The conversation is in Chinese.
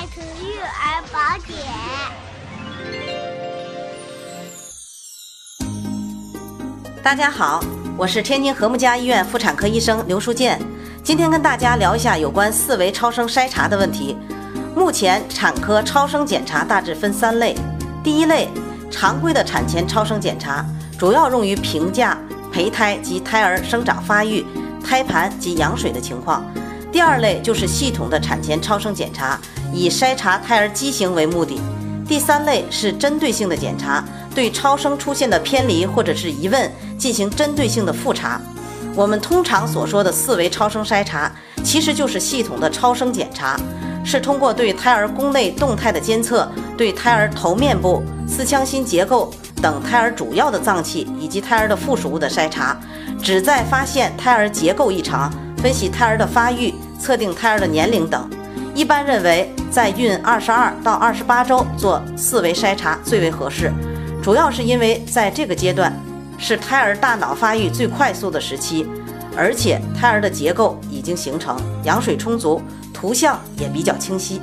是育儿宝典。大家好，我是天津和睦家医院妇产科医生刘淑健，今天跟大家聊一下有关四维超声筛查的问题。目前产科超声检查大致分三类，第一类常规的产前超声检查，主要用于评价胚胎及胎儿生长发育、胎盘及羊水的情况。第二类就是系统的产前超声检查，以筛查胎儿畸形为目的。第三类是针对性的检查，对超声出现的偏离或者是疑问进行针对性的复查。我们通常所说的四维超声筛查，其实就是系统的超声检查，是通过对胎儿宫内动态的监测，对胎儿头面部、四腔心结构等胎儿主要的脏器以及胎儿的附属物的筛查，旨在发现胎儿结构异常。分析胎儿的发育，测定胎儿的年龄等，一般认为在孕二十二到二十八周做四维筛查最为合适，主要是因为在这个阶段是胎儿大脑发育最快速的时期，而且胎儿的结构已经形成，羊水充足，图像也比较清晰。